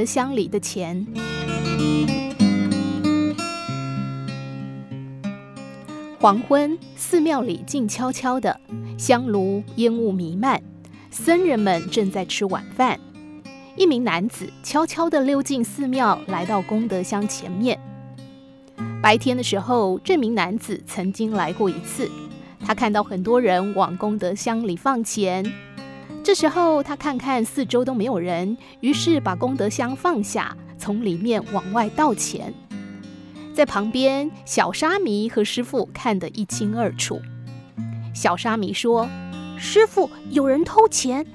德箱里的钱。黄昏，寺庙里静悄悄的，香炉烟雾弥漫，僧人们正在吃晚饭。一名男子悄悄地溜进寺庙，来到功德箱前面。白天的时候，这名男子曾经来过一次。他看到很多人往功德箱里放钱，这时候他看看四周都没有人，于是把功德箱放下，从里面往外倒钱。在旁边，小沙弥和师父看得一清二楚。小沙弥说：“师父，有人偷钱。”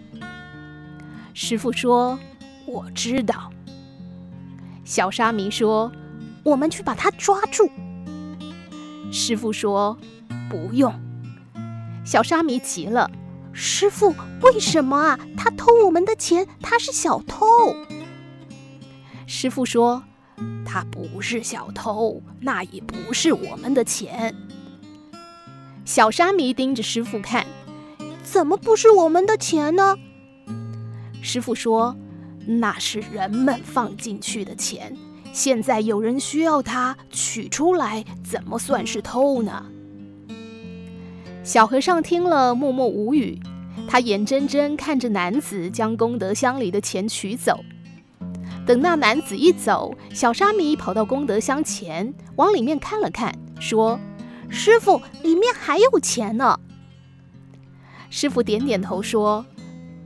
师父说：“我知道。”小沙弥说：“我们去把他抓住。”师父说：“不用。”小沙弥急了：“师傅，为什么啊？他偷我们的钱，他是小偷。”师傅说：“他不是小偷，那也不是我们的钱。”小沙弥盯着师傅看：“怎么不是我们的钱呢？”师傅说：“那是人们放进去的钱，现在有人需要它，取出来，怎么算是偷呢？”小和尚听了，默默无语。他眼睁睁看着男子将功德箱里的钱取走。等那男子一走，小沙弥跑到功德箱前，往里面看了看，说：“师傅，里面还有钱呢。”师傅点点头说。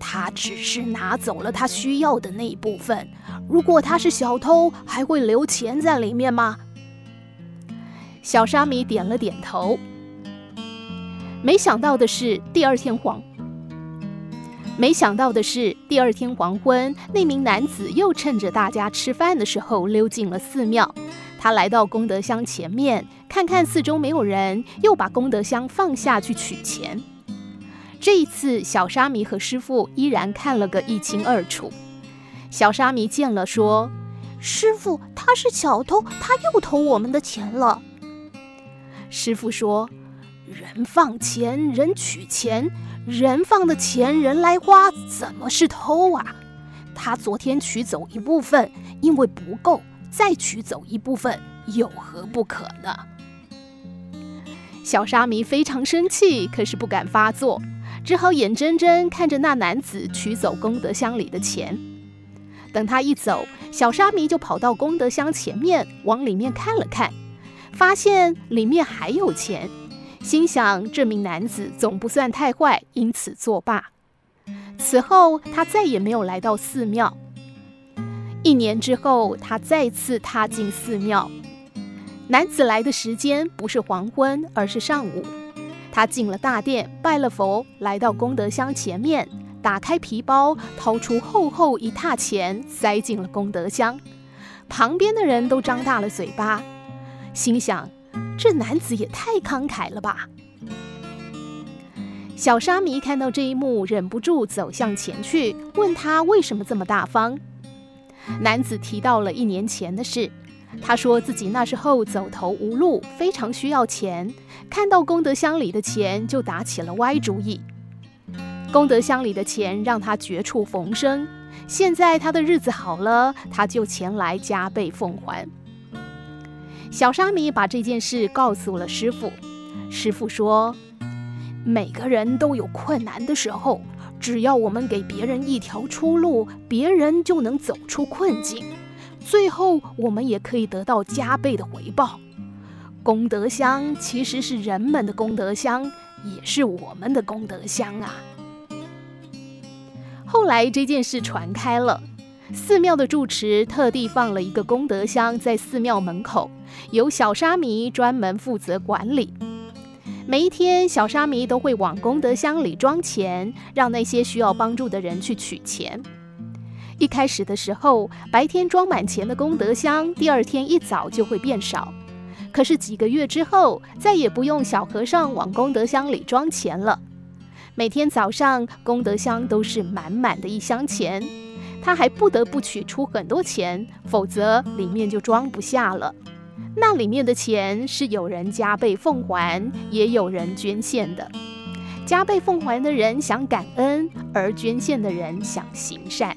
他只是拿走了他需要的那一部分。如果他是小偷，还会留钱在里面吗？小沙弥点了点头。没想到的是，第二天黄，没想到的是，第二天黄昏，那名男子又趁着大家吃饭的时候溜进了寺庙。他来到功德箱前面，看看四周没有人，又把功德箱放下去取钱。这一次，小沙弥和师父依然看了个一清二楚。小沙弥见了，说：“师父，他是小偷，他又偷我们的钱了。”师父说：“人放钱，人取钱，人放的钱人来花，怎么是偷啊？他昨天取走一部分，因为不够，再取走一部分，有何不可呢？”小沙弥非常生气，可是不敢发作。只好眼睁睁看着那男子取走功德箱里的钱。等他一走，小沙弥就跑到功德箱前面，往里面看了看，发现里面还有钱，心想这名男子总不算太坏，因此作罢。此后，他再也没有来到寺庙。一年之后，他再次踏进寺庙。男子来的时间不是黄昏，而是上午。他进了大殿，拜了佛，来到功德箱前面，打开皮包，掏出厚厚一沓钱，塞进了功德箱。旁边的人都张大了嘴巴，心想：这男子也太慷慨了吧！小沙弥看到这一幕，忍不住走向前去，问他为什么这么大方。男子提到了一年前的事。他说自己那时候走投无路，非常需要钱，看到功德箱里的钱就打起了歪主意。功德箱里的钱让他绝处逢生，现在他的日子好了，他就前来加倍奉还。小沙弥把这件事告诉了师傅，师傅说：“每个人都有困难的时候，只要我们给别人一条出路，别人就能走出困境。”最后，我们也可以得到加倍的回报。功德箱其实是人们的功德箱，也是我们的功德箱啊。后来这件事传开了，寺庙的住持特地放了一个功德箱在寺庙门口，由小沙弥专门负责管理。每一天，小沙弥都会往功德箱里装钱，让那些需要帮助的人去取钱。一开始的时候，白天装满钱的功德箱，第二天一早就会变少。可是几个月之后，再也不用小和尚往功德箱里装钱了。每天早上，功德箱都是满满的一箱钱，他还不得不取出很多钱，否则里面就装不下了。那里面的钱是有人加倍奉还，也有人捐献的。加倍奉还的人想感恩，而捐献的人想行善。